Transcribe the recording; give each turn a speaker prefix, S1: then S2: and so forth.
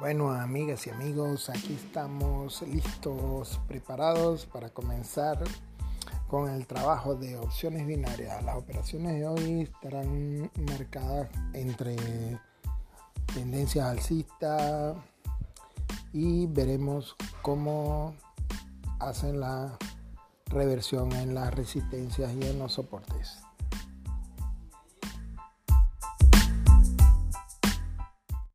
S1: Bueno, amigas y amigos, aquí estamos listos, preparados para comenzar con el trabajo de opciones binarias. Las operaciones de hoy estarán marcadas entre tendencias alcistas y veremos cómo hacen la reversión en las resistencias y en los soportes.